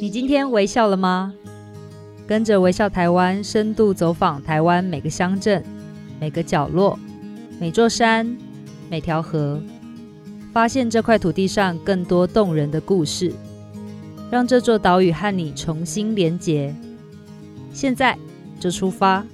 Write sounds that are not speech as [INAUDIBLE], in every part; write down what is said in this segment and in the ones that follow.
你今天微笑了吗？跟着微笑台湾深度走访台湾每个乡镇、每个角落、每座山、每条河，发现这块土地上更多动人的故事，让这座岛屿和你重新连结。现在就出发！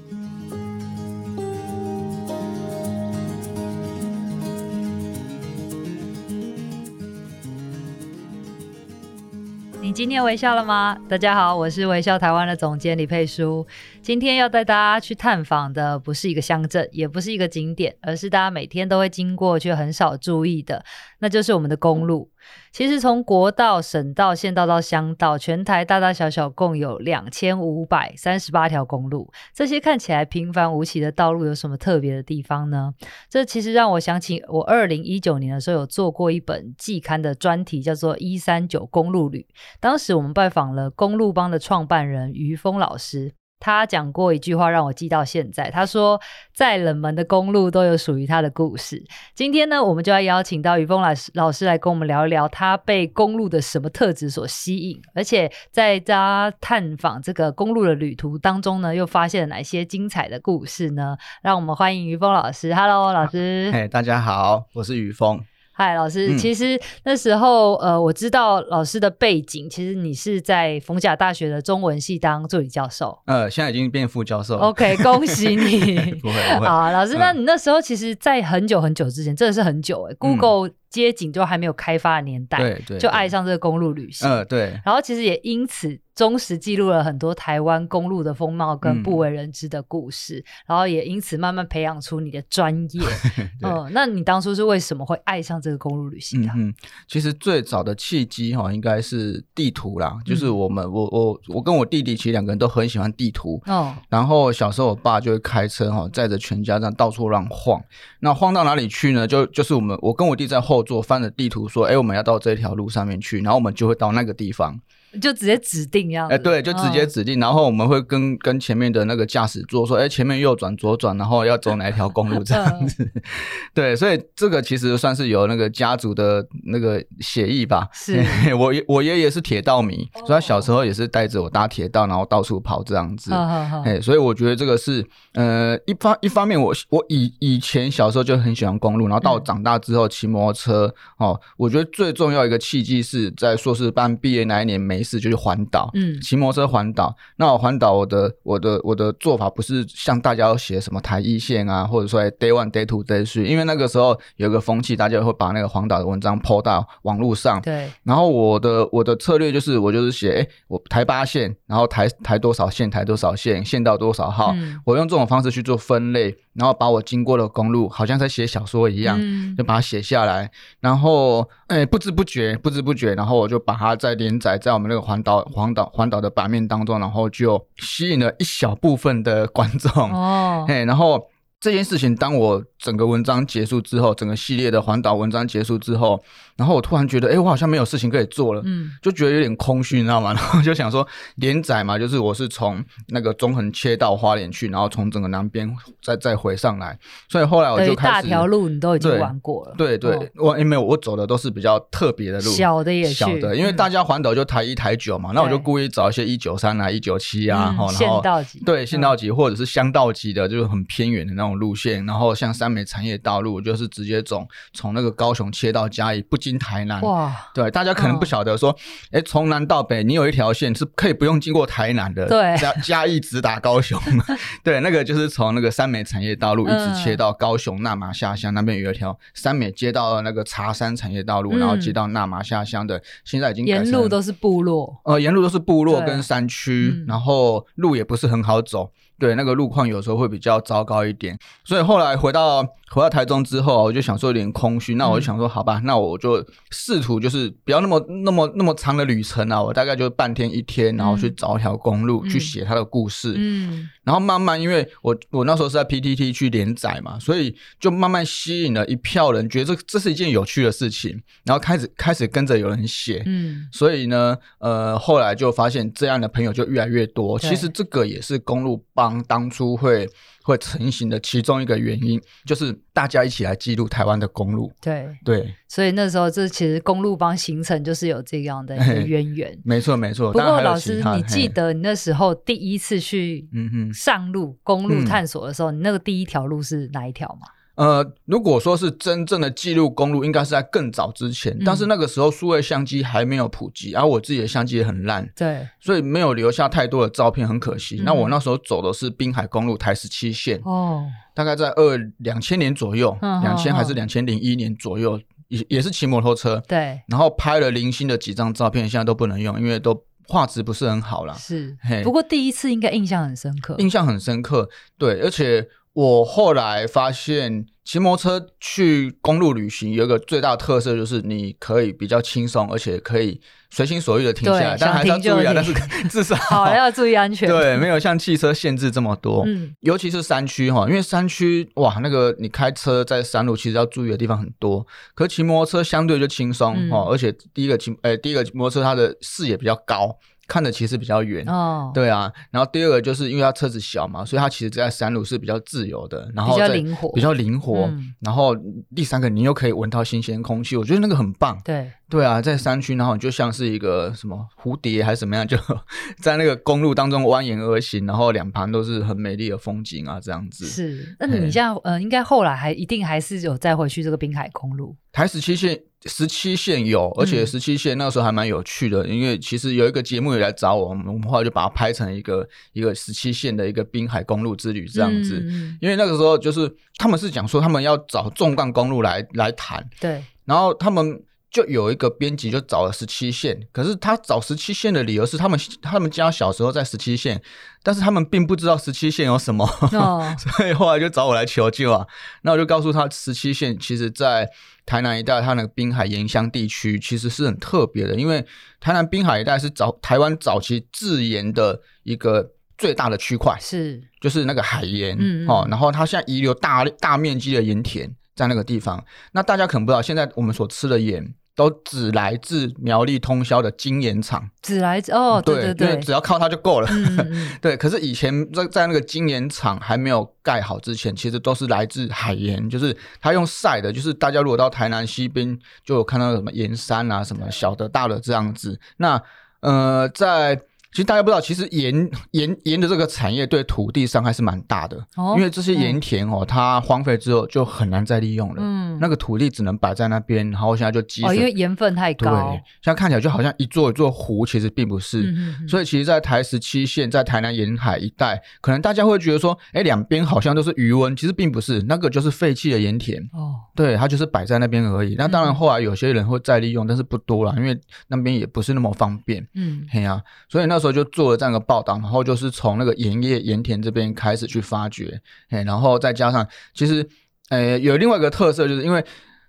今天微笑了吗？大家好，我是微笑台湾的总监李佩书。今天要带大家去探访的不是一个乡镇，也不是一个景点，而是大家每天都会经过却很少注意的，那就是我们的公路。其实从国道、省道、县道到乡道，全台大大小小共有两千五百三十八条公路。这些看起来平凡无奇的道路有什么特别的地方呢？这其实让我想起我二零一九年的时候有做过一本季刊的专题，叫做《一三九公路旅》。当时我们拜访了公路帮的创办人于峰老师。他讲过一句话让我记到现在。他说：“再冷门的公路都有属于他的故事。”今天呢，我们就要邀请到于峰老师老师来跟我们聊一聊他被公路的什么特质所吸引，而且在他探访这个公路的旅途当中呢，又发现了哪些精彩的故事呢？让我们欢迎于峰老师。Hello，老师。嘿，大家好，我是于峰。嗨，老师，其实那时候，呃，我知道老师的背景，其实你是在逢甲大学的中文系当助理教授，呃，现在已经变副教授。OK，恭喜你。[LAUGHS] 不会不会。好，老师，那你那时候其实，在很久很久之前，真的是很久哎，Google。街景就还没有开发的年代，对对，就爱上这个公路旅行，嗯，对。然后其实也因此忠实记录了很多台湾公路的风貌跟不为人知的故事，嗯、然后也因此慢慢培养出你的专业。[LAUGHS] 嗯，那你当初是为什么会爱上这个公路旅行的？嗯，其实最早的契机哈，应该是地图啦，就是我们、嗯、我我我跟我弟弟其实两个人都很喜欢地图。哦。然后小时候我爸就会开车哈，载着全家这样到处乱晃。那晃到哪里去呢？就就是我们我跟我弟在后。做翻的地图说，哎、我们要到这条路上面去，然后我们就会到那个地方。就直接指定样子，哎，对，就直接指定，哦、然后我们会跟跟前面的那个驾驶座说，哎，前面右转左转，然后要走哪一条公路这样子。嗯、[LAUGHS] 对，所以这个其实算是有那个家族的那个协议吧。是，[LAUGHS] 我我爷爷是铁道迷，哦、所以他小时候也是带着我搭铁道，然后到处跑这样子。哎、哦，所以我觉得这个是，呃，一方一方面我，我我以以前小时候就很喜欢公路，然后到我长大之后骑摩托车，嗯、哦，我觉得最重要一个契机是在硕士班毕业那一年没。是就去环岛，嗯，骑摩托车环岛。那我环岛，我的我的我的做法不是像大家要写什么台一线啊，或者说 day one day two day three，因为那个时候有个风气，大家会把那个环岛的文章 po 到网络上。对。然后我的我的策略就是，我就是写，哎，我台八线，然后台台多少线，台多少线，线到多少号，嗯、我用这种方式去做分类，然后把我经过的公路，好像在写小说一样，嗯、就把它写下来。然后，哎，不知不觉，不知不觉，然后我就把它在连载在我们那个。环岛、环岛、环岛的版面当中，然后就吸引了一小部分的观众哦，嘿，然后这件事情，当我整个文章结束之后，整个系列的环岛文章结束之后。然后我突然觉得，哎，我好像没有事情可以做了，嗯，就觉得有点空虚，你知道吗？然后就想说连载嘛，就是我是从那个中横切到花莲去，然后从整个南边再再回上来，所以后来我就开始大条路你都已经玩过了，对对，对，哦、我因为我走的都是比较特别的路，小的也小的，因为大家环岛就台一台九嘛，嗯、那我就故意找一些一九三啊、一九七啊，然后县道级，对县道级或者是乡道级的，就是很偏远的那种路线，然后像三美产业道路，就是直接从从那个高雄切到嘉义，不经台南。哇。对，大家可能不晓得说，哎、哦，从南到北，你有一条线是可以不用经过台南的，对，嘉嘉义直达高雄，[LAUGHS] 对，那个就是从那个三美产业道路一直切到高雄那马下乡、嗯、那边有一条三美接到那个茶山产业道路，嗯、然后接到那马下乡的，现在已经沿路都是部落，呃，沿路都是部落跟山区，嗯、然后路也不是很好走。对，那个路况有时候会比较糟糕一点，所以后来回到回到台中之后，我就想说有点空虚，那我就想说好吧，那我就试图就是不要那么那么那么长的旅程啊，我大概就半天一天，然后去找一条公路、嗯、去写他的故事，嗯，然后慢慢因为我我那时候是在 PTT 去连载嘛，所以就慢慢吸引了一票人，觉得这这是一件有趣的事情，然后开始开始跟着有人写，嗯，所以呢，呃，后来就发现这样的朋友就越来越多，其实这个也是公路帮当初会会成型的其中一个原因，就是大家一起来记录台湾的公路。对对，所以那时候这其实公路帮形成就是有这样的一个渊源。没错没错。不过老师，你记得你那时候第一次去嗯哼上路公路探索的时候，嗯、你那个第一条路是哪一条吗？呃，如果说是真正的记录公路，应该是在更早之前，嗯、但是那个时候数位相机还没有普及，而、啊、我自己的相机也很烂，对，所以没有留下太多的照片，很可惜。嗯、那我那时候走的是滨海公路台十七线，哦，大概在二两千年左右，两千、嗯、还是两千零一年左右，也也是骑摩托车，对，然后拍了零星的几张照片，现在都不能用，因为都画质不是很好啦。是，嘿不过第一次应该印象很深刻，印象很深刻，对，而且。我后来发现，骑摩托车去公路旅行有一个最大的特色，就是你可以比较轻松，而且可以随心所欲的停下来，但还是要注意啊。但是 [LAUGHS] 至少 [LAUGHS] 好要注意安全。对，没有像汽车限制这么多。嗯，尤其是山区哈，因为山区哇，那个你开车在山路其实要注意的地方很多，可骑摩托车相对就轻松哦，嗯、而且第一个骑，呃，第一个摩托车它的视野比较高。看的其实比较远，哦，对啊，然后第二个就是因为它车子小嘛，所以它其实在山路是比较自由的，然后比较灵活，比较灵活。嗯、然后第三个，你又可以闻到新鲜空气，我觉得那个很棒。对，对啊，在山区，然后你就像是一个什么蝴蝶还是怎么样，就 [LAUGHS] 在那个公路当中蜿蜒而行，然后两旁都是很美丽的风景啊，这样子。是，那你这样，呃，应该后来还一定还是有再回去这个滨海公路。台十七线，十七线有，而且十七线那个时候还蛮有趣的，嗯、因为其实有一个节目也来找我，我们后来就把它拍成一个一个十七线的一个滨海公路之旅这样子。嗯、因为那个时候就是他们是讲说他们要找纵贯公路来来谈，对，然后他们就有一个编辑就找了十七线，可是他找十七线的理由是他们他们家小时候在十七线，但是他们并不知道十七线有什么，哦、[LAUGHS] 所以后来就找我来求救啊。那我就告诉他，十七线其实在。台南一带，它那个滨海盐乡地区其实是很特别的，因为台南滨海一带是早台湾早期制盐的一个最大的区块，是就是那个海盐，嗯嗯哦，然后它现在遗留大大面积的盐田在那个地方。那大家可能不知道，现在我们所吃的盐。都只来自苗栗通宵的精盐厂，只来自哦，对对对，因为只要靠它就够了。嗯、[LAUGHS] 对，可是以前在在那个精盐厂还没有盖好之前，其实都是来自海盐，就是它用晒的，就是大家如果到台南西边就有看到什么盐山啊，什么小的大的这样子。那呃，在其实大家不知道，其实盐 [LAUGHS] 盐盐的这个产业对土地伤害是蛮大的，哦、因为这些盐田哦，嗯、它荒废之后就很难再利用了。嗯，那个土地只能摆在那边，然后现在就积水。哦，因为盐分太高。对，现在看起来就好像一座一座湖，其实并不是。所以其实，在台十七线，在台南沿海一带，可能大家会觉得说，哎，两边好像都是鱼温，其实并不是，那个就是废弃的盐田。哦，对，它就是摆在那边而已。那当然，后来有些人会再利用，但是不多了，因为那边也不是那么方便。嗯，嘿呀、啊，所以那时候就做了这样的报道，然后就是从那个盐业盐田这边开始去发掘，哎，然后再加上其实，呃，有另外一个特色，就是因为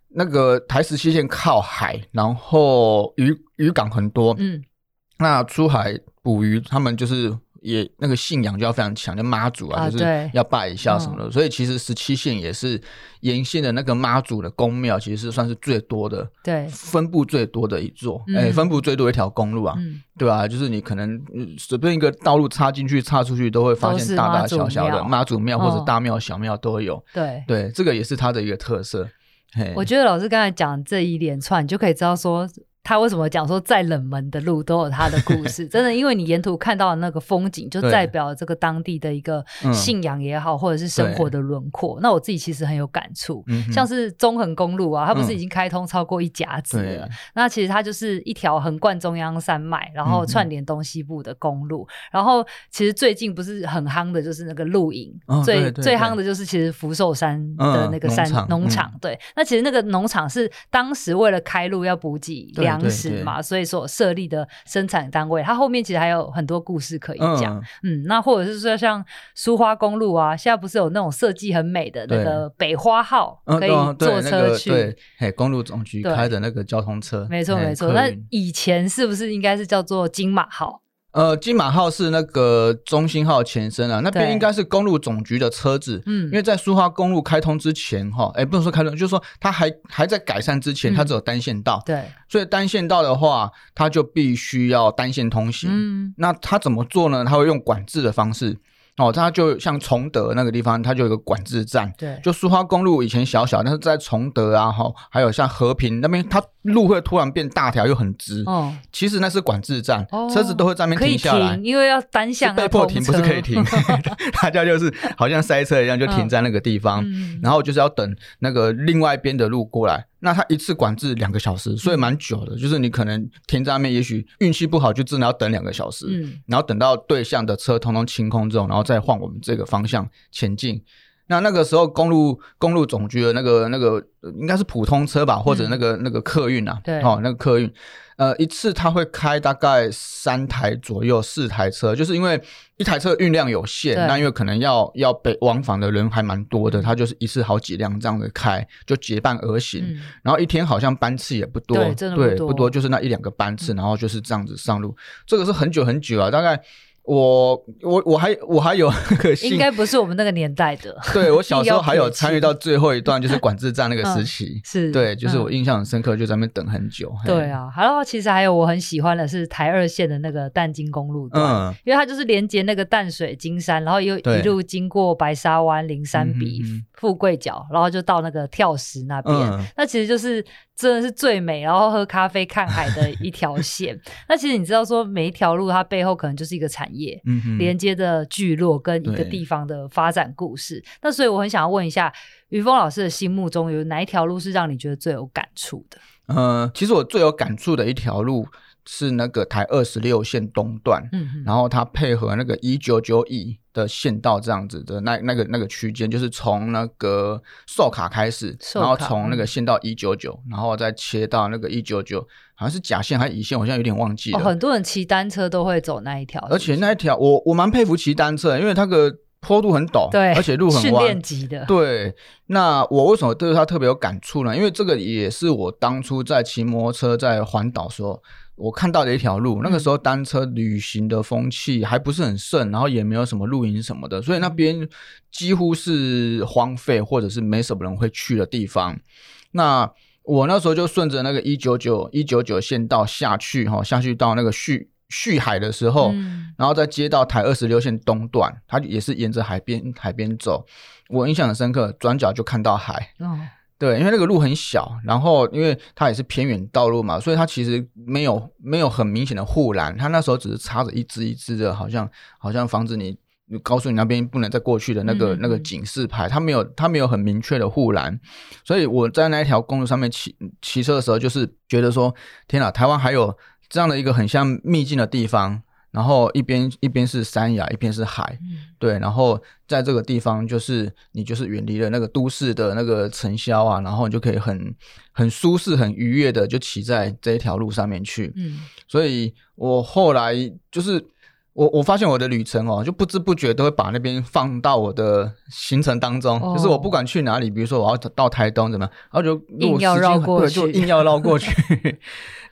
那个台十七线靠海，然后渔渔港很多，嗯，那出海捕鱼，他们就是。也那个信仰就要非常强，就妈祖啊，就是要拜一下什么的。所以其实十七线也是沿线的那个妈祖的宫庙，其实是算是最多的，对，分布最多的一座，哎，分布最多一条公路啊，对吧？就是你可能随便一个道路插进去、插出去，都会发现大大小小的妈祖庙或者大庙、小庙都有。对对，这个也是它的一个特色。我觉得老师刚才讲这一连串，你就可以知道说。他为什么讲说再冷门的路都有他的故事？[LAUGHS] 真的，因为你沿途看到的那个风景，就代表这个当地的一个信仰也好，或者是生活的轮廓。那我自己其实很有感触，像是中横公路啊，它不是已经开通超过一甲子了？那其实它就是一条横贯中央山脉，然后串联东西部的公路。然后其实最近不是很夯的，就是那个露营，最最夯的就是其实福寿山的那个山农场。对，那其实那个农场是当时为了开路要补给粮。当时嘛，所以所设立的生产单位，它后面其实还有很多故事可以讲。嗯，嗯，那或者是说像苏花公路啊，现在不是有那种设计很美的那个北花号，可以坐车去？嗯、对，嘿，公路总局开的那个交通车，没错没错。那以前是不是应该是叫做金马号？呃，金马号是那个中心号前身啊，那边应该是公路总局的车子。嗯，因为在苏花公路开通之前，哈，哎，不能说开通，就是说它还还在改善之前，它只有单线道。对，所以单线道的话，它就必须要单线通行。嗯，那它怎么做呢？它会用管制的方式。哦，它就像崇德那个地方，它就有个管制站。对，就苏花公路以前小小，但是在崇德啊，哈，还有像和平那边，它路会突然变大条又很直。哦，其实那是管制站，哦、车子都会在那边停下来，因为要单向被迫停，不是可以停。[LAUGHS] [LAUGHS] 大家就是好像塞车一样，就停在那个地方，嗯、然后就是要等那个另外一边的路过来。那他一次管制两个小时，所以蛮久的。嗯、就是你可能停在那边，也许运气不好，就真的要等两个小时。嗯，然后等到对向的车通通清空之后，然后再换我们这个方向前进。那那个时候公路公路总局的那个那个应该是普通车吧，或者那个、嗯、那个客运啊，对，哦，那个客运。呃，一次他会开大概三台左右，四台车，就是因为一台车运量有限，那因为可能要要北往返的人还蛮多的，他就是一次好几辆这样子开，就结伴而行，嗯、然后一天好像班次也不多，对，真的不多，对，不多，就是那一两个班次，然后就是这样子上路，嗯、这个是很久很久啊，大概。我我我还我还有那个，应该不是我们那个年代的。[LAUGHS] 对，我小时候还有参与到 [LAUGHS] 最后一段，就是管制站那个时期。嗯、是，对，就是我印象很深刻，就在那边等很久。嗯、对啊，还有其实还有我很喜欢的是台二线的那个淡金公路段，嗯，因为它就是连接那个淡水金山，然后又一路经过白沙湾、灵山比、富贵角，然后就到那个跳石那边。嗯、那其实就是。真的是最美，然后喝咖啡看海的一条线。[LAUGHS] 那其实你知道，说每一条路它背后可能就是一个产业，连接的聚落跟一个地方的发展故事。那所以我很想要问一下，于峰老师的心目中有哪一条路是让你觉得最有感触的？呃，其实我最有感触的一条路是那个台二十六线东段，嗯哼，然后它配合那个一九九一。的线道这样子的那那个那个区间，就是从那个寿卡开始，然后从那个线道一九九，然后再切到那个一九九，好像是甲线还是乙线，我现在有点忘记了。哦，很多人骑单车都会走那一条，而且那一条我我蛮佩服骑单车，因为它个坡度很陡，对，而且路很弯，[LAUGHS] 训练级的。对，那我为什么对它特别有感触呢？因为这个也是我当初在骑摩托车在环岛时候。我看到的一条路，那个时候单车旅行的风气还不是很盛，然后也没有什么露营什么的，所以那边几乎是荒废或者是没什么人会去的地方。那我那时候就顺着那个一九九一九九线道下去，哈，下去到那个旭旭海的时候，嗯、然后再接到台二十六线东段，它也是沿着海边海边走。我印象很深刻，转角就看到海。哦对，因为那个路很小，然后因为它也是偏远道路嘛，所以它其实没有没有很明显的护栏，它那时候只是插着一支一支的，好像好像防止你告诉你那边不能再过去的那个、嗯、那个警示牌，它没有它没有很明确的护栏，所以我在那一条公路上面骑骑车的时候，就是觉得说，天哪，台湾还有这样的一个很像秘境的地方。然后一边一边是山崖，一边是海，嗯、对。然后在这个地方，就是你就是远离了那个都市的那个尘嚣啊，然后你就可以很很舒适、很愉悦的就骑在这一条路上面去。嗯，所以我后来就是我我发现我的旅程哦，就不知不觉都会把那边放到我的行程当中。哦、就是我不管去哪里，比如说我要到台东怎么样，然后就硬要绕过 [LAUGHS] 去，就硬要绕过去。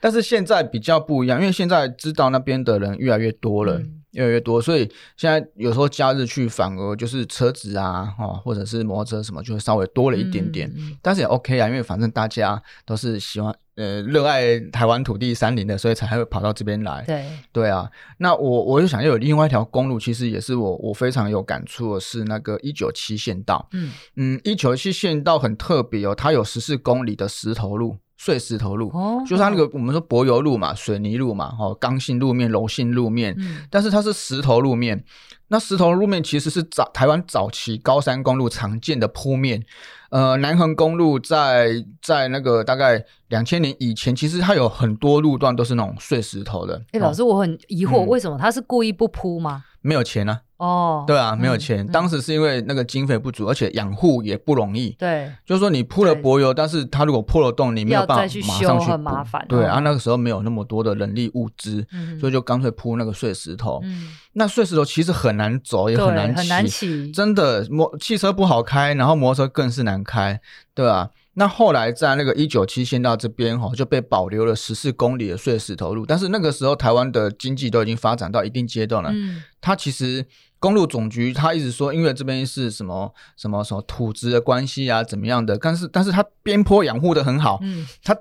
但是现在比较不一样，因为现在知道那边的人越来越多了，嗯、越来越多，所以现在有时候假日去反而就是车子啊，哦，或者是摩托车什么，就会稍微多了一点点。嗯、但是也 OK 啊，因为反正大家都是喜欢呃热爱台湾土地山林的，所以才会跑到这边来。对对啊，那我我就想要有另外一条公路，其实也是我我非常有感触的是那个一九七线道。嗯嗯，一九七线道很特别哦，它有十四公里的石头路。碎石头路，哦、就是它那个我们说柏油路嘛，水泥路嘛，哦，刚性路面、柔性路面，嗯、但是它是石头路面。那石头路面其实是早台湾早期高山公路常见的铺面。呃，南横公路在在那个大概两千年以前，其实它有很多路段都是那种碎石头的。哎、欸，老师，我很疑惑，嗯、为什么他是故意不铺吗？没有钱呢、啊。哦，对啊，没有钱。嗯、当时是因为那个经费不足，嗯、而且养护也不容易。对，就是说你铺了柏油，但是它如果破了洞，你没有办法马上去修，很麻烦。对啊，那个时候没有那么多的人力物资，嗯、所以就干脆铺那个碎石头。嗯、那碎石头其实很难走，也很难骑，很难骑。真的，摩汽车不好开，然后摩托车更是难开，对吧、啊？那后来在那个一九七线到这边哈，就被保留了十四公里的碎石头路。但是那个时候台湾的经济都已经发展到一定阶段了，嗯、它其实。公路总局他一直说，因为这边是什么什么什么土质的关系啊，怎么样的？但是但是它边坡养护的很好，嗯，它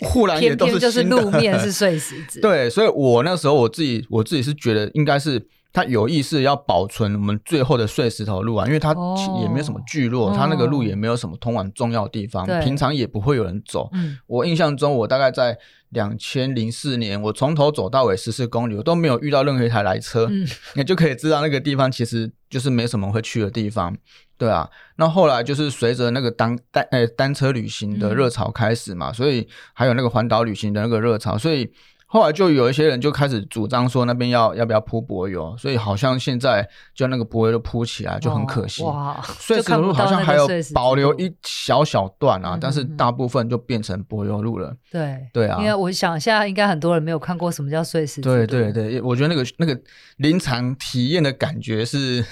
护栏也都是就是路面是 [LAUGHS] 碎石子，对，所以我那时候我自己我自己是觉得应该是他有意识要保存我们最后的碎石头路啊，因为它也没有什么聚落，它、哦、那个路也没有什么通往重要的地方，哦、平常也不会有人走。嗯、我印象中，我大概在两千零四年，我从头走到尾十四公里，我都没有遇到任何一台来车，你、嗯、就可以知道那个地方其实就是没什么会去的地方。对啊，那后来就是随着那个单单呃单车旅行的热潮开始嘛，嗯、所以还有那个环岛旅行的那个热潮，所以后来就有一些人就开始主张说那边要要不要铺柏油，所以好像现在就那个柏油都铺起来就很可惜。哦、哇，碎石路好像还有保留一小小段啊，但是大部分就变成柏油路了。对对啊，因为我想现在应该很多人没有看过什么叫碎石。对对对，我觉得那个那个临场体验的感觉是。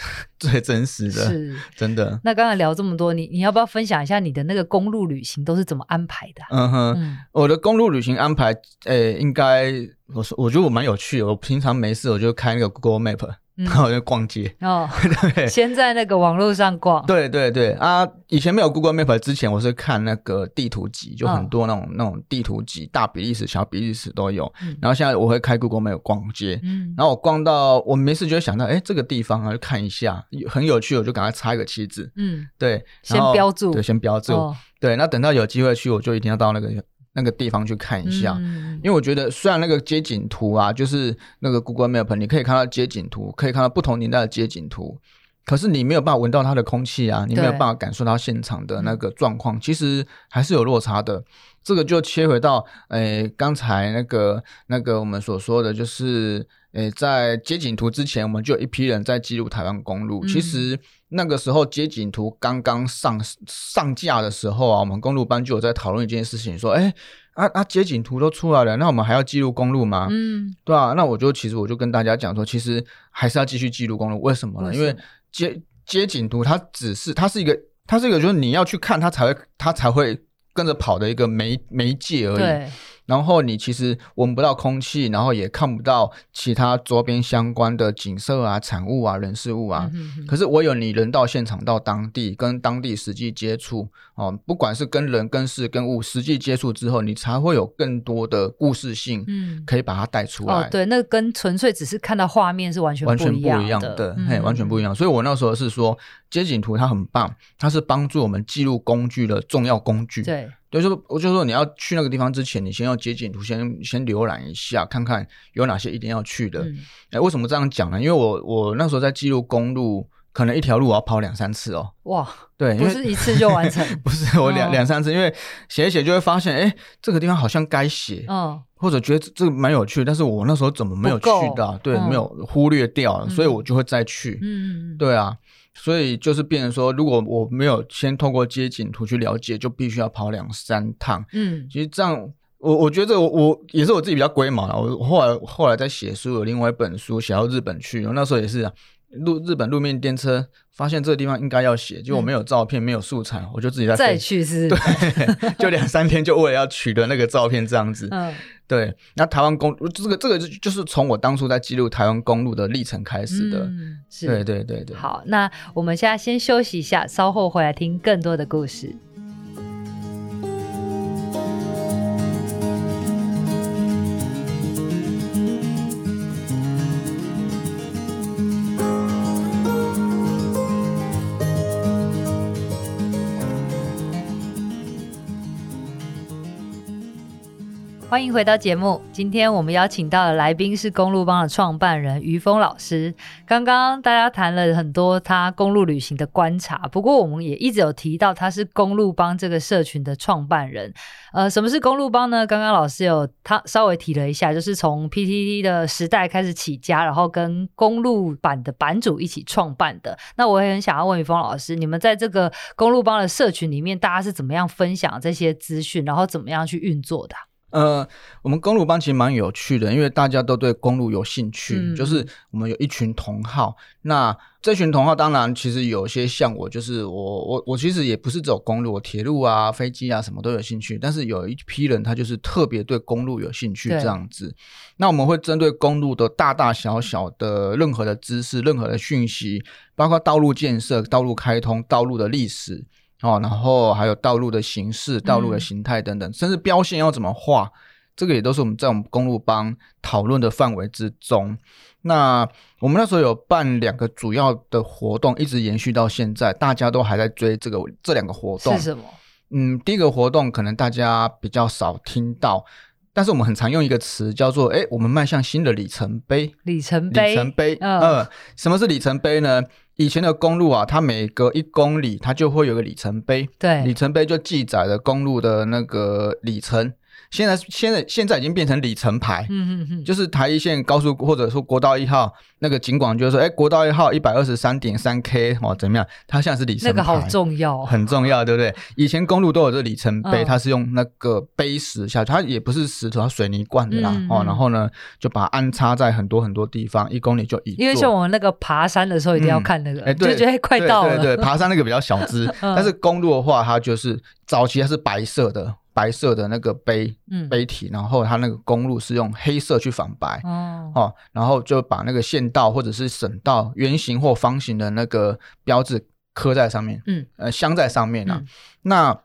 最真实的，是真的。那刚才聊这么多，你你要不要分享一下你的那个公路旅行都是怎么安排的？嗯哼，嗯我的公路旅行安排，诶、欸，应该我说，我觉得我蛮有趣的。我平常没事，我就开那个 Google Map。然后就逛街。哦，[LAUGHS] 对，先在那个网络上逛。对对对。啊，以前没有 Google Map 之前，我是看那个地图集，就很多那种、哦、那种地图集，大比利时、小比利时都有。嗯、然后现在我会开 Google Map 逛街，嗯，然后我逛到我没事就会想到，哎，这个地方啊，就看一下，很有趣，我就赶快插一个旗子，嗯，对，先标注，对，先标注，哦、对，那等到有机会去，我就一定要到那个。那个地方去看一下，嗯、因为我觉得虽然那个街景图啊，就是那个 Google Map，你可以看到街景图，可以看到不同年代的街景图，可是你没有办法闻到它的空气啊，你没有办法感受到现场的那个状况，其实还是有落差的。这个就切回到，诶，刚才那个那个我们所说的就是。诶，在街景图之前，我们就有一批人在记录台湾公路。嗯、其实那个时候街景图刚刚上上架的时候啊，我们公路班就有在讨论一件事情，说：诶，啊啊，街景图都出来了，那我们还要记录公路吗？嗯，对啊。那我就其实我就跟大家讲说，其实还是要继续记录公路。为什么呢？因为街街景图它只是它是一个它是一个就是你要去看它才会它才会跟着跑的一个媒媒介而已。对。然后你其实闻不到空气，然后也看不到其他周边相关的景色啊、产物啊、人事物啊。嗯、哼哼，可是唯有你人到现场，到当地跟当地实际接触哦，不管是跟人、跟事、跟物实际接触之后，你才会有更多的故事性，嗯，可以把它带出来。哦，对，那跟纯粹只是看到画面是完全不一样的，完全不一样的，嘿，完全不一样。所以我那时候是说，街景图它很棒，它是帮助我们记录工具的重要工具。对。所以说，我就说你要去那个地方之前，你先要街景图，先先浏览一下，看看有哪些一定要去的。哎、嗯欸，为什么这样讲呢？因为我我那时候在记录公路，可能一条路我要跑两三次哦。哇，对，不是一次就完成，[LAUGHS] 不是我两两、哦、三次，因为写一写就会发现，哎、欸，这个地方好像该写，嗯，或者觉得这个蛮有趣，但是我那时候怎么没有去的？够对，嗯、没有忽略掉了，所以我就会再去。嗯，对啊。所以就是变成说，如果我没有先透过街景图去了解，就必须要跑两三趟。嗯，其实这样，我我觉得我我也是我自己比较龟毛了。我后来后来在写书，有另外一本书写到日本去，我那时候也是啊。路日本路面电车，发现这个地方应该要写，就我没有照片，嗯、没有素材，我就自己在再去是，对，就两三天就为了要取得那个照片这样子。嗯，对。那台湾公这个这个就是从我当初在记录台湾公路的历程开始的。嗯，是。对对对对。好，那我们现在先休息一下，稍后回来听更多的故事。欢迎回到节目。今天我们邀请到的来宾是公路帮的创办人于峰老师。刚刚大家谈了很多他公路旅行的观察，不过我们也一直有提到他是公路帮这个社群的创办人。呃，什么是公路帮呢？刚刚老师有他稍微提了一下，就是从 PTT 的时代开始起家，然后跟公路版的版主一起创办的。那我也很想要问于峰老师，你们在这个公路帮的社群里面，大家是怎么样分享这些资讯，然后怎么样去运作的？呃，我们公路班其实蛮有趣的，因为大家都对公路有兴趣，嗯、就是我们有一群同好。那这群同好当然其实有些像我，就是我我我其实也不是走公路，我铁路啊、飞机啊什么都有兴趣。但是有一批人他就是特别对公路有兴趣这样子。那我们会针对公路的大大小小的任何的知识、任何的讯息，包括道路建设、道路开通、道路的历史。哦，然后还有道路的形式、道路的形态等等，嗯、甚至标线要怎么画，这个也都是我们在我们公路帮讨论的范围之中。那我们那时候有办两个主要的活动，一直延续到现在，大家都还在追这个这两个活动。是什么？嗯，第一个活动可能大家比较少听到，但是我们很常用一个词叫做“哎，我们迈向新的里程碑”。里程碑，里程碑。嗯、呃，什么是里程碑呢？以前的公路啊，它每隔一公里，它就会有个里程碑。对，里程碑就记载了公路的那个里程。现在现在现在已经变成里程牌，嗯嗯嗯，就是台一线高速或者说国道一号那个警广，就是说，哎，国道一号一百二十三点三 K 哦，怎么样？它现在是里程牌，那个好重要，很重要，对不对？以前公路都有这个里程碑，它是用那个碑石下去，它也不是石头，它水泥灌的啦，哦，然后呢，就把它安插在很多很多地方，一公里就一。因为像我们那个爬山的时候，一定要看那个，就觉得快到了。对对，爬山那个比较小只，[LAUGHS] 但是公路的话，它就是早期它是白色的。白色的那个碑，嗯，碑体，然后它那个公路是用黑色去反白，哦，哦，然后就把那个县道或者是省道圆形或方形的那个标志刻在上面，嗯，呃，镶在上面啊。嗯、那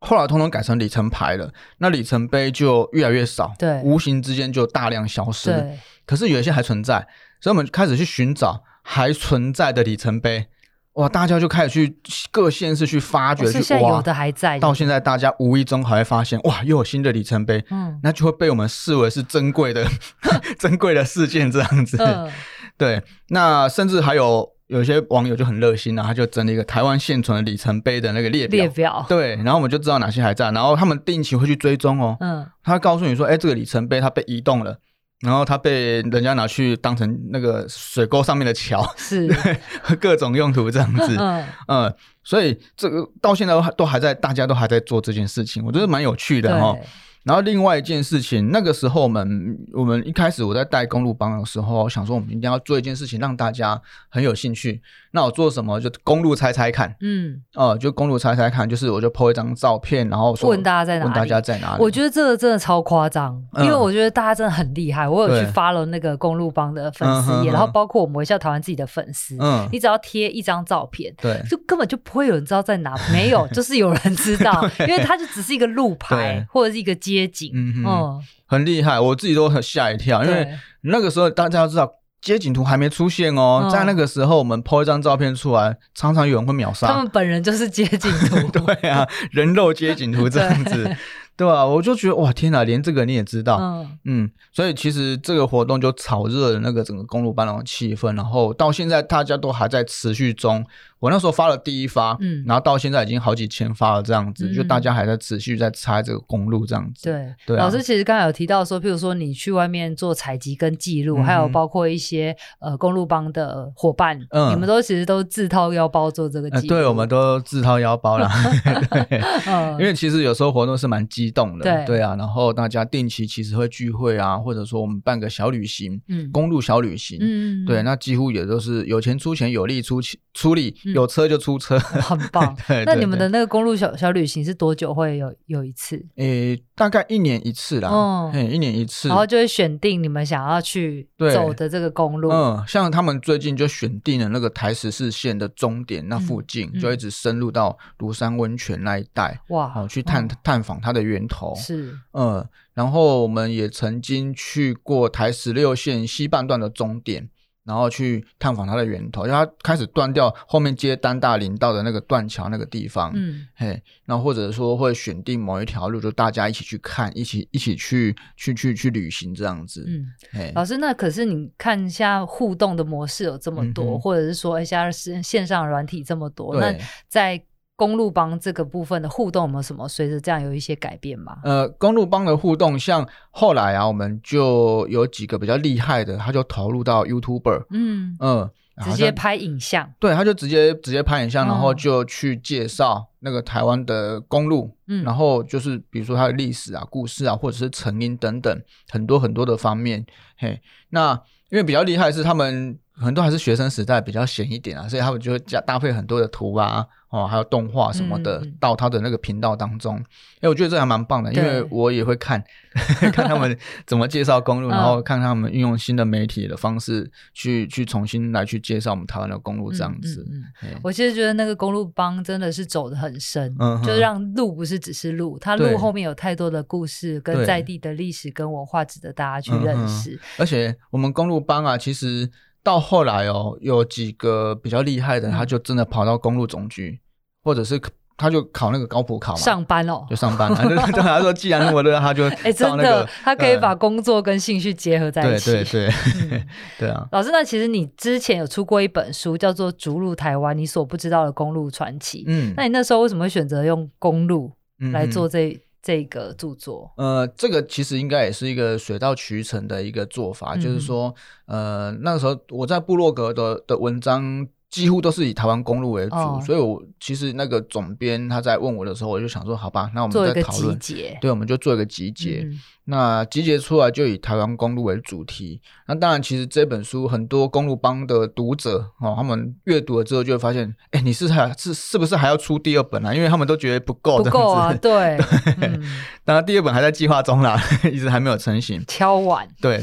后来通通改成里程牌了，那里程碑就越来越少，对，无形之间就大量消失。对，可是有一些还存在，所以我们开始去寻找还存在的里程碑。哇！大家就开始去各县市去发掘，去挖，有的还在。到现在，大家无意中还会发现，哇，又有新的里程碑。嗯，那就会被我们视为是珍贵的、[LAUGHS] 珍贵的事件这样子。嗯、[LAUGHS] 对，那甚至还有有些网友就很热心啊，他就整理一个台湾现存的里程碑的那个列表。列表。对，然后我们就知道哪些还在，然后他们定期会去追踪哦。嗯，他告诉你说，哎，这个里程碑它被移动了。然后它被人家拿去当成那个水沟上面的桥，是。[LAUGHS] 各种用途这样子，嗯，嗯，所以这个到现在都还都还在，大家都还在做这件事情，我觉得蛮有趣的哈。然后另外一件事情，那个时候我们我们一开始我在带公路帮的时候，想说我们一定要做一件事情让大家很有兴趣。那我做什么？就公路猜猜看。嗯，哦、呃，就公路猜猜看，就是我就 po 一张照片，然后说问大家在哪里？问大家在哪里？我觉得这个真的超夸张，因为我觉得大家真的很厉害。我有去 follow 那个公路帮的粉丝页，然后包括我们微笑台湾自己的粉丝。嗯，你只要贴一张照片，对，就根本就不会有人知道在哪。没有，就是有人知道，[LAUGHS] 因为它就只是一个路牌或者是一个街景。嗯嗯，很厉害，我自己都很吓一跳，因为那个时候大家要知道。街景图还没出现哦，在那个时候，我们 po 一张照片出来，常常有人会秒杀。他们本人就是街景图，[LAUGHS] 对啊，人肉街景图这样子。[LAUGHS] 对吧？我就觉得哇，天哪，连这个你也知道，嗯，嗯，所以其实这个活动就炒热了那个整个公路班的气氛，然后到现在大家都还在持续中。我那时候发了第一发，嗯，然后到现在已经好几千发了，这样子，嗯、就大家还在持续在拆这个公路这样子。对，对、啊，老师其实刚才有提到说，譬如说你去外面做采集跟记录，嗯、还有包括一些呃公路帮的伙伴，嗯，你们都其实都自掏腰包做这个记录、呃。对，我们都自掏腰包了，[LAUGHS] 对，嗯、因为其实有时候活动是蛮激动的，对，对啊，然后大家定期其实会聚会啊，或者说我们办个小旅行，嗯，公路小旅行，嗯，对，那几乎也都是有钱出钱，有力出钱出力。嗯有车就出车，很 [LAUGHS] 棒。那你们的那个公路小小旅行是多久会有有一次？诶，大概一年一次啦。嗯，一年一次。然后就会选定你们想要去走的这个公路。嗯，像他们最近就选定了那个台十四线的终点那附近，就一直深入到庐山温泉那一带。哇，好去探探访它的源头。是，嗯，然后我们也曾经去过台十六线西半段的终点。然后去探访它的源头，因为它开始断掉后面接丹大林道的那个断桥那个地方，嗯，嘿，那或者说会选定某一条路，就大家一起去看，一起一起去去去去旅行这样子，嗯，嘿，老师，那可是你看一下互动的模式有这么多，嗯、或者是说一下是线上软体这么多，那在。公路帮这个部分的互动有没有什么随着这样有一些改变吗？呃，公路帮的互动，像后来啊，我们就有几个比较厉害的，他就投入到 YouTuber，嗯嗯，直接拍影像，对，他就直接直接拍影像，然后就去介绍那个台湾的公路，嗯，然后就是比如说它的历史啊、故事啊，或者是成因等等很多很多的方面，嘿，那因为比较厉害是他们。很多还是学生时代比较闲一点啊，所以他们就会加搭配很多的图啊，哦，还有动画什么的、嗯、到他的那个频道当中。哎，我觉得这还蛮棒的，因为我也会看 [LAUGHS] 看他们怎么介绍公路，然后看他们运用新的媒体的方式去去重新来去介绍我们台湾的公路这样子。嗯嗯嗯、我其实觉得那个公路帮真的是走的很深，嗯、就是让路不是只是路，它路后面有太多的故事跟在地的历史跟文化值得大家去认识。嗯、而且我们公路帮啊，其实。到后来哦，有几个比较厉害的，他就真的跑到公路总局，嗯、或者是他就考那个高普考嘛，上班哦，就上班了。[LAUGHS] 对他说，既然那么热，他就 [LAUGHS] 哎、欸，真的，他可以把工作跟兴趣结合在一起。对对对，嗯、[LAUGHS] 对啊。老师，那其实你之前有出过一本书，叫做《逐鹿台湾：你所不知道的公路传奇》。嗯，那你那时候为什么会选择用公路来做这？嗯这个著作，呃，这个其实应该也是一个水到渠成的一个做法，嗯、就是说，呃，那个时候我在部落格的的文章几乎都是以台湾公路为主，哦、所以我其实那个总编他在问我的时候，我就想说，好吧，那我们再讨论，对，我们就做一个集结。嗯那集结出来就以台湾公路为主题。那当然，其实这本书很多公路帮的读者哦，他们阅读了之后就会发现，哎，你是还是是不是还要出第二本啊？因为他们都觉得不够，不够啊，[LAUGHS] 对。[LAUGHS] 当然，第二本还在计划中啦，[LAUGHS] 一直还没有成型。敲碗。对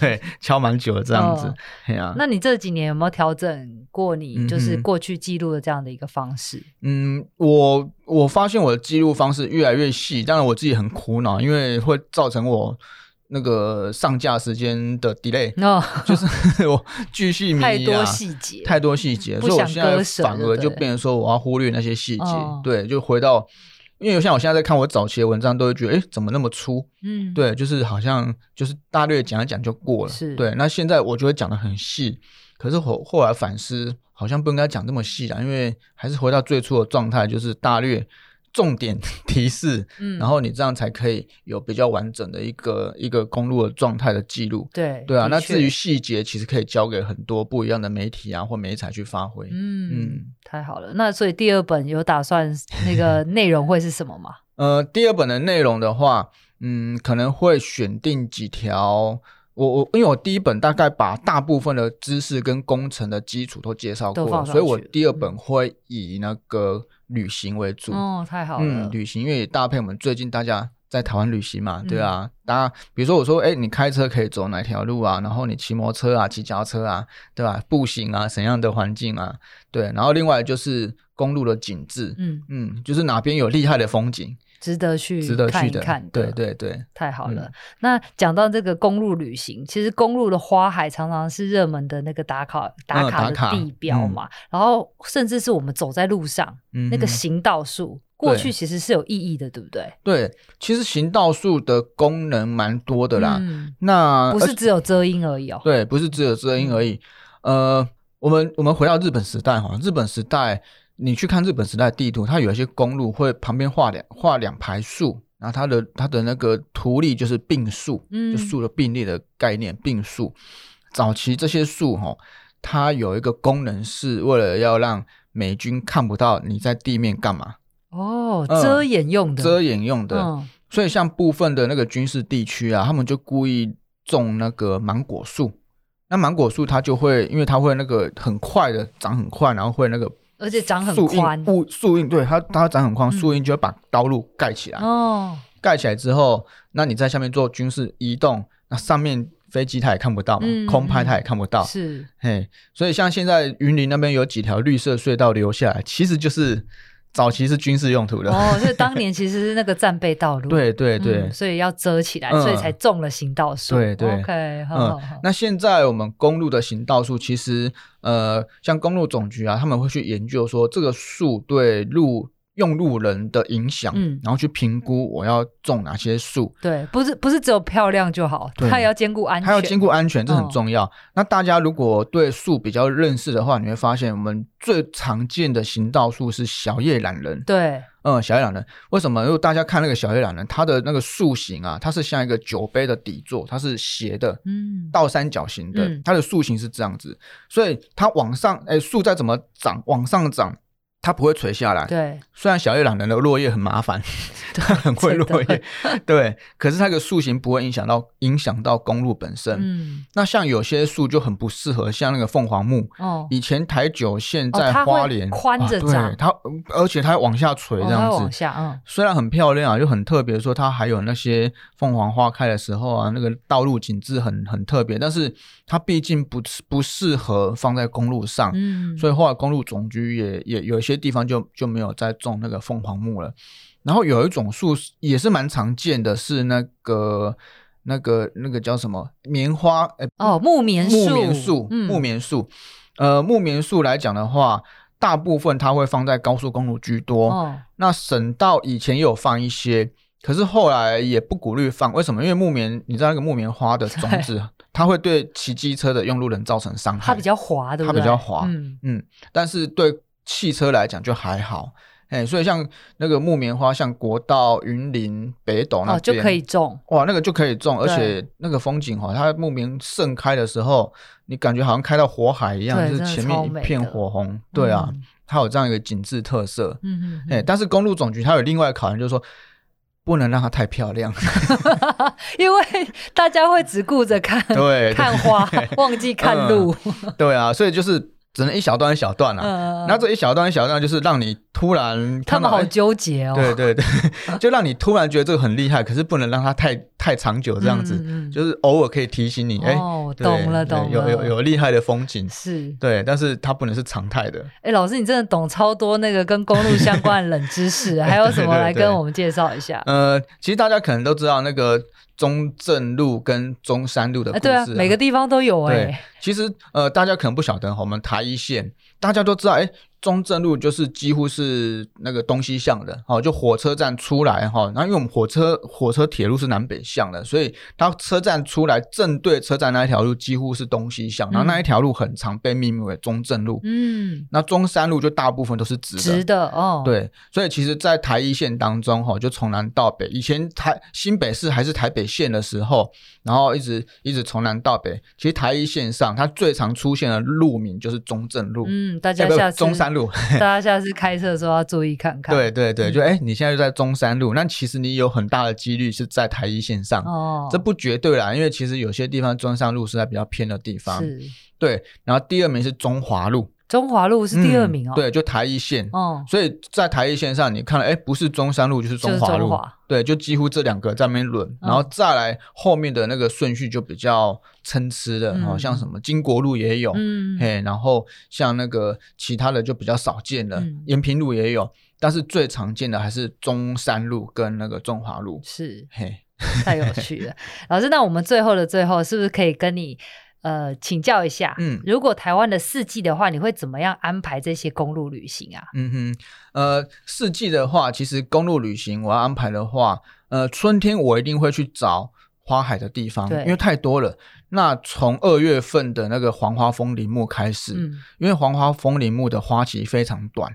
对，敲蛮久了这样子。哎呀、哦，那你这几年有没有调整过你就是过去记录的这样的一个方式？嗯，我。我发现我的记录方式越来越细，当然我自己很苦恼，因为会造成我那个上架时间的 delay，、哦、就是 [LAUGHS] 我巨细靡遗、啊、太多细节，太多细节，所以我现在反而就变成说我要忽略那些细节，哦、对，就回到，因为像我现在在看我早期的文章，都会觉得，哎，怎么那么粗？嗯，对，就是好像就是大略讲一讲就过了，是对。那现在我觉得讲的很细，可是后后来反思。好像不应该讲这么细啊，因为还是回到最初的状态，就是大略重点提示，嗯，然后你这样才可以有比较完整的一个一个公路的状态的记录。对对啊，那至于细节，其实可以交给很多不一样的媒体啊或媒材去发挥。嗯嗯，太好了。那所以第二本有打算那个 [LAUGHS] 内容会是什么吗？呃，第二本的内容的话，嗯，可能会选定几条。我我因为我第一本大概把大部分的知识跟工程的基础都介绍过，所以我第二本会以那个旅行为主。哦，太好了。嗯，旅行因为也搭配我们最近大家在台湾旅行嘛，对啊，大家比如说我说，哎，你开车可以走哪条路啊？然后你骑摩托车啊，骑脚踏车啊，对吧？步行啊，怎样的环境啊？对，然后另外就是公路的景致，嗯嗯，就是哪边有厉害的风景。值得去看一看，对对对，太好了。嗯、那讲到这个公路旅行，其实公路的花海常常是热门的那个打卡打卡的地标嘛。嗯、然后甚至是我们走在路上，嗯、那个行道树，过去其实是有意义的，对，对不对？对，其实行道树的功能蛮多的啦。嗯、那不是只有遮阴而已哦。对，不是只有遮阴而已。嗯、呃，我们我们回到日本时代哈，日本时代。你去看日本时代地图，它有一些公路会旁边画两画两排树，然后它的它的那个图例就是并树，嗯，就树的并列的概念，并树。早期这些树哈，它有一个功能是为了要让美军看不到你在地面干嘛。哦，遮掩用的，嗯、遮掩用的。嗯、所以像部分的那个军事地区啊，他们就故意种那个芒果树。那芒果树它就会，因为它会那个很快的长很快，然后会那个。而且长很宽，树荫，树荫对它，它长很宽，树荫就会把道路盖起来。哦，盖起来之后，那你在下面做军事移动，那上面飞机它也看不到嘛，嗯、空拍它也看不到。是，嘿，所以像现在云林那边有几条绿色隧道留下来，其实就是。早期是军事用途的。哦，所以当年其实是那个战备道路，[LAUGHS] 对对对、嗯，所以要遮起来，嗯、所以才种了行道树。对对，OK，好，好，那现在我们公路的行道树，其实呃，像公路总局啊，他们会去研究说这个树对路。用路人的影响，嗯，然后去评估我要种哪些树。对，不是不是只有漂亮就好，它也要兼顾安全，它要兼顾安全，这很重要。哦、那大家如果对树比较认识的话，你会发现我们最常见的行道树是小叶懒人。对，嗯，小叶懒人为什么？因为大家看那个小叶懒人，它的那个树形啊，它是像一个酒杯的底座，它是斜的，嗯，倒三角形的，嗯、它的树形是这样子，所以它往上，哎，树再怎么长，往上长。它不会垂下来。对，虽然小叶榄仁的落叶很麻烦，它 [LAUGHS] 很会落叶，对，可是它的树形不会影响到影响到公路本身。嗯，那像有些树就很不适合，像那个凤凰木。哦，以前台九现在花莲宽着长，它而且它往下垂这样子，往下，嗯，虽然很漂亮啊，就很特别。说它还有那些凤凰花开的时候啊，那个道路景致很很特别，但是它毕竟不不适合放在公路上。嗯，所以后来公路总局也也有一些。地方就就没有再种那个凤凰木了，然后有一种树也是蛮常见的，是那个那个那个叫什么棉花？哎、欸、哦，木棉树，木棉树，嗯、木棉树。呃，木棉树来讲的话，大部分它会放在高速公路居多。哦、那省道以前也有放一些，可是后来也不鼓励放。为什么？因为木棉，你知道那个木棉花的种子，它会对骑机车的用路人造成伤害。它比较滑，对不对？它比较滑，嗯嗯，但是对。汽车来讲就还好，哎，所以像那个木棉花，像国道云林北斗那边、哦、就可以种。哇，那个就可以种，而且那个风景哈，它木棉盛开的时候，你感觉好像开到火海一样，就是前面一片火红，对啊，嗯、它有这样一个景致特色，嗯嗯，哎，但是公路总局它有另外考量，就是说不能让它太漂亮，[LAUGHS] 因为大家会只顾着看对。看花，忘记看路、嗯，对啊，所以就是。只能一小段一小段啊，那这一小段一小段就是让你突然他们好纠结哦，对对对，[LAUGHS] 就让你突然觉得这个很厉害，可是不能让它太太长久这样子，就是偶尔可以提醒你，哎，懂了懂了，有有有厉害的风景。是，对，但是它不能是常态的。哎，老师你真的懂超多那个跟公路相关的冷知识，[LAUGHS] 还有什么来跟我们介绍一下？呃，其实大家可能都知道那个。中正路跟中山路的故事，啊，对啊，每个地方都有哎，欸。其实呃，大家可能不晓得，我们台一线大家都知道，哎。中正路就是几乎是那个东西向的，哦，就火车站出来哈，然后因为我们火车火车铁路是南北向的，所以它车站出来正对车站那一条路几乎是东西向，然后那一条路很长，被命名为中正路。嗯，那中山路就大部分都是直的。直的哦。对，所以其实，在台一线当中哈，就从南到北，以前台新北市还是台北县的时候，然后一直一直从南到北，其实台一线上它最常出现的路名就是中正路。嗯，大家下次中山。[LAUGHS] 大家下次开车的时候要注意看看。对对对，就哎、欸，你现在就在中山路，那其实你有很大的几率是在台一线上。哦，这不绝对啦，因为其实有些地方中山路是在比较偏的地方。是。对，然后第二名是中华路。中华路是第二名哦。对，就台一线。哦。所以在台一线上，你看了，哎，不是中山路就是中华路。对，就几乎这两个在那边轮，然后再来后面的那个顺序就比较参差的，好像什么金国路也有，嗯，嘿，然后像那个其他的就比较少见的，延平路也有，但是最常见的还是中山路跟那个中华路。是，嘿，[LAUGHS] 太有趣了，老师，那我们最后的最后，是不是可以跟你？呃，请教一下，嗯，如果台湾的四季的话，你会怎么样安排这些公路旅行啊？嗯哼，呃，四季的话，其实公路旅行我要安排的话，呃，春天我一定会去找花海的地方，因为太多了。那从二月份的那个黄花风铃木开始，嗯，因为黄花风铃木的花期非常短。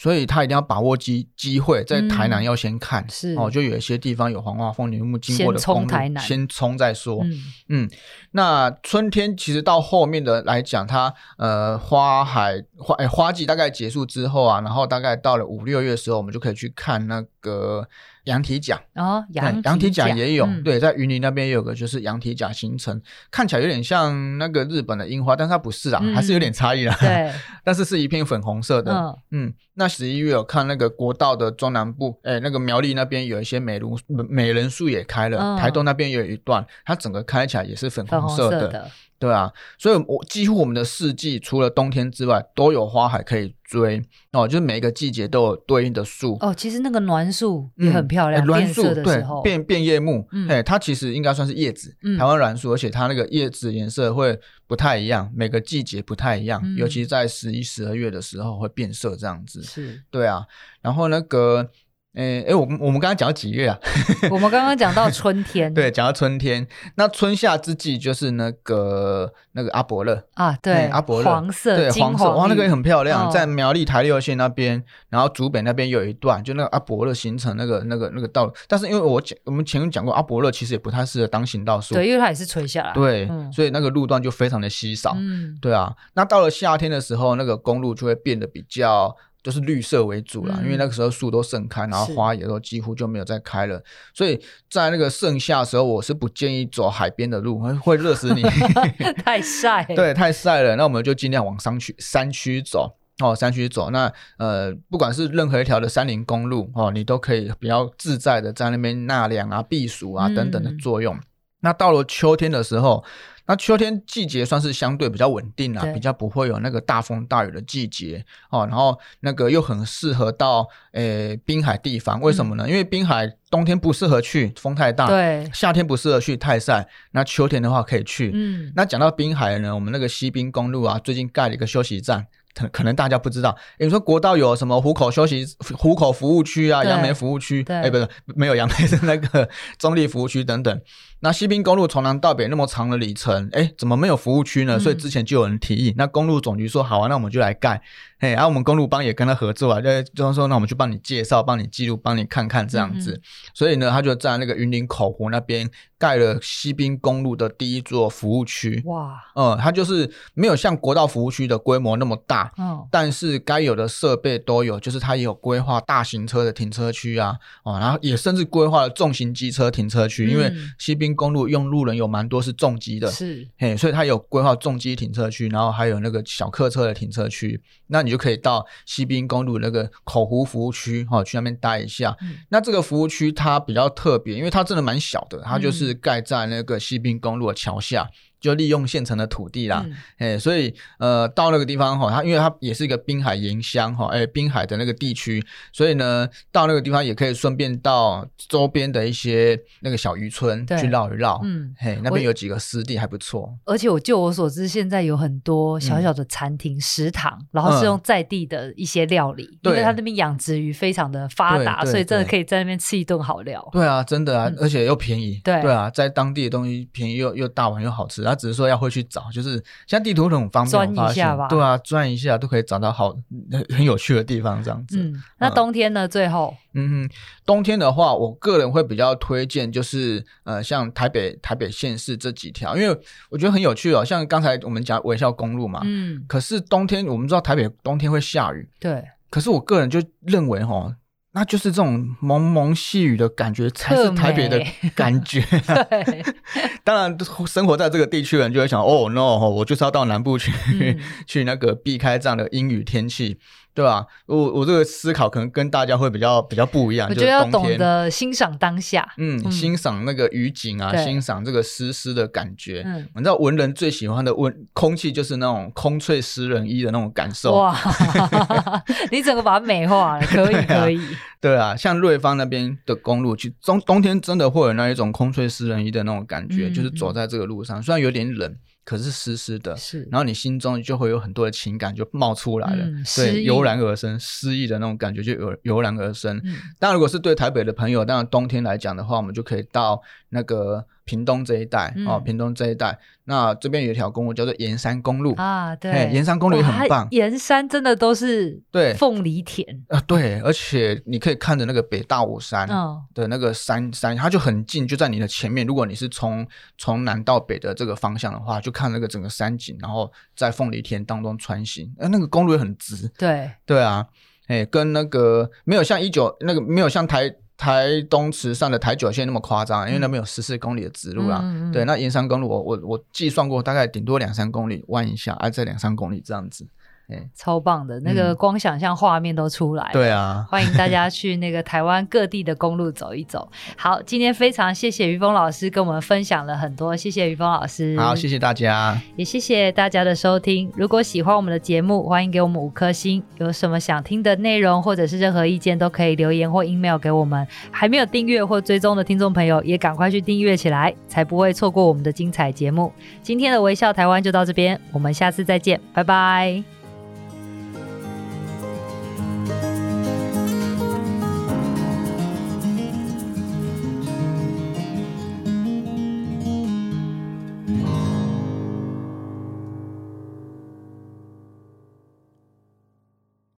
所以他一定要把握机机会，在台南要先看，嗯、是哦，就有一些地方有黄花风铃木经过的公路，先冲台南，先冲再说。嗯，嗯，那春天其实到后面的来讲，它呃花海花哎花季大概结束之后啊，然后大概到了五六月的时候，我们就可以去看那个。羊蹄甲哦，羊羊蹄甲也有，嗯、对，在云林那边也有个就是羊蹄甲形成，看起来有点像那个日本的樱花，但是它不是啊，嗯、还是有点差异啦。对，[LAUGHS] 但是是一片粉红色的。嗯，嗯，那十一月有看那个国道的中南部，哎，那个苗栗那边有一些美如美人树也开了，嗯、台东那边也有一段，它整个开起来也是粉红色的。对啊，所以我几乎我们的四季除了冬天之外都有花海可以追哦，就是每个季节都有对应的树哦。其实那个栾树也很漂亮，栾树对变变叶木，哎，它其实应该算是叶子，台湾栾树，而且它那个叶子颜色会不太一样，每个季节不太一样，尤其是在十一、十二月的时候会变色这样子。是，对啊，然后那个。诶诶，我们我们刚刚讲到几月啊？我们刚刚讲到春天，[LAUGHS] 对，讲到春天。那春夏之际就是那个那个阿伯勒啊，对，阿伯勒，黄色，对，黄色，哇，那个也很漂亮，在苗栗台六线那边，然后竹北那边有一段，就那个阿伯勒形成那个那个那个道。但是因为我讲，我们前面讲过，阿伯勒其实也不太适合当行道树，对，因为它也是垂下来，对，所以那个路段就非常的稀少，嗯，对啊。那到了夏天的时候，那个公路就会变得比较。都是绿色为主啦，嗯、因为那个时候树都盛开，然后花也都几乎就没有再开了，所以在那个盛夏的时候，我是不建议走海边的路，会热死你，[LAUGHS] 太晒了，对，太晒了。那我们就尽量往山区山区走哦，山区走。那呃，不管是任何一条的山林公路哦，你都可以比较自在的在那边纳凉啊、避暑啊等等的作用。嗯、那到了秋天的时候。那秋天季节算是相对比较稳定啦，对比较不会有那个大风大雨的季节哦。然后那个又很适合到诶滨海地方，为什么呢？嗯、因为滨海冬天不适合去，风太大；对，夏天不适合去，太晒。那秋天的话可以去。嗯，那讲到滨海呢，我们那个西滨公路啊，最近盖了一个休息站。可可能大家不知道，欸、你说国道有什么湖口休息、湖口服务区啊、杨梅服务区？哎，欸、不是，没有杨梅是那个 [LAUGHS] 中立服务区等等。那西滨公路从南到北那么长的里程，哎、欸，怎么没有服务区呢？所以之前就有人提议，嗯、那公路总局说好啊，那我们就来盖。哎，然后我们公路帮也跟他合作啊，就就说，那我们就帮你介绍、帮你记录、帮你看看这样子。嗯、所以呢，他就在那个云林口湖那边盖了西滨公路的第一座服务区。哇，嗯，它就是没有像国道服务区的规模那么大，嗯，但是该有的设备都有，就是它也有规划大型车的停车区啊，哦，然后也甚至规划了重型机车停车区，嗯、因为西滨公路用路人有蛮多是重机的，是，嘿，所以它有规划重机停车区，然后还有那个小客车的停车区，那你。就可以到西滨公路那个口湖服务区，哈，去那边待一下。嗯、那这个服务区它比较特别，因为它真的蛮小的，它就是盖在那个西滨公路的桥下。就利用现成的土地啦，哎、嗯，所以呃，到那个地方哈，它因为它也是一个滨海沿乡哈，哎，滨海的那个地区，所以呢，到那个地方也可以顺便到周边的一些那个小渔村去绕一绕，嗯，嘿，那边有几个湿地还不错。而且我就我所知，现在有很多小小的餐厅、嗯、食堂，然后是用在地的一些料理，嗯、因为它那边养殖鱼非常的发达，所以真的可以在那边吃一顿好料。对啊，真的啊，嗯、而且又便宜。对对啊，在当地的东西便宜又又大碗又好吃。他只是说要会去找，就是现在地图很方便，钻一下吧。对啊，钻一下都可以找到好很有趣的地方，这样子。嗯，那冬天呢？最后，嗯哼，冬天的话，我个人会比较推荐，就是呃，像台北台北县市这几条，因为我觉得很有趣哦。像刚才我们讲微笑公路嘛，嗯，可是冬天我们知道台北冬天会下雨，对。可是我个人就认为哈。那就是这种蒙蒙细雨的感觉才是台北的感觉。对，[LAUGHS] 当然生活在这个地区的人就会想，哦，no，我就是要到南部去，嗯、[LAUGHS] 去那个避开这样的阴雨天气。对吧？我我这个思考可能跟大家会比较比较不一样。我觉得要懂得欣赏当下，嗯，嗯欣赏那个雨景啊，对欣赏这个湿湿的感觉。嗯，你知道文人最喜欢的温空气就是那种空翠湿人衣的那种感受。哇，[LAUGHS] 你整个把它美化了，可以、啊、可以。[LAUGHS] 对啊，像瑞芳那边的公路，去冬冬天真的会有那一种空翠湿人衣的那种感觉，嗯、就是走在这个路上，虽然有点冷。可是湿湿的，是，然后你心中就会有很多的情感就冒出来了，嗯、对，油然而生，诗意的那种感觉就油油然而生。嗯、当然，如果是对台北的朋友，当然冬天来讲的话，我们就可以到那个。屏东这一带、嗯、哦，屏东这一带，那这边有一条公路叫做盐山公路啊，对，盐山公路也很棒。盐山真的都是对凤梨田啊、呃，对，而且你可以看着那个北大武山的那个山、哦、山，它就很近，就在你的前面。如果你是从从南到北的这个方向的话，就看那个整个山景，然后在凤梨田当中穿行，呃，那个公路也很直。对对啊，哎，跟那个没有像一九那个没有像台。台东池上的台九线那么夸张，因为那边有十四公里的直路啦。对，那盐山公路我我我计算过，大概顶多两三公里弯一下，啊，这两三公里这样子。超棒的，那个光想象画面都出来了。对啊，欢迎大家去那个台湾各地的公路走一走。好，今天非常谢谢于峰老师跟我们分享了很多，谢谢于峰老师。好，谢谢大家，也谢谢大家的收听。如果喜欢我们的节目，欢迎给我们五颗星。有什么想听的内容或者是任何意见，都可以留言或 email 给我们。还没有订阅或追踪的听众朋友，也赶快去订阅起来，才不会错过我们的精彩节目。今天的微笑台湾就到这边，我们下次再见，拜拜。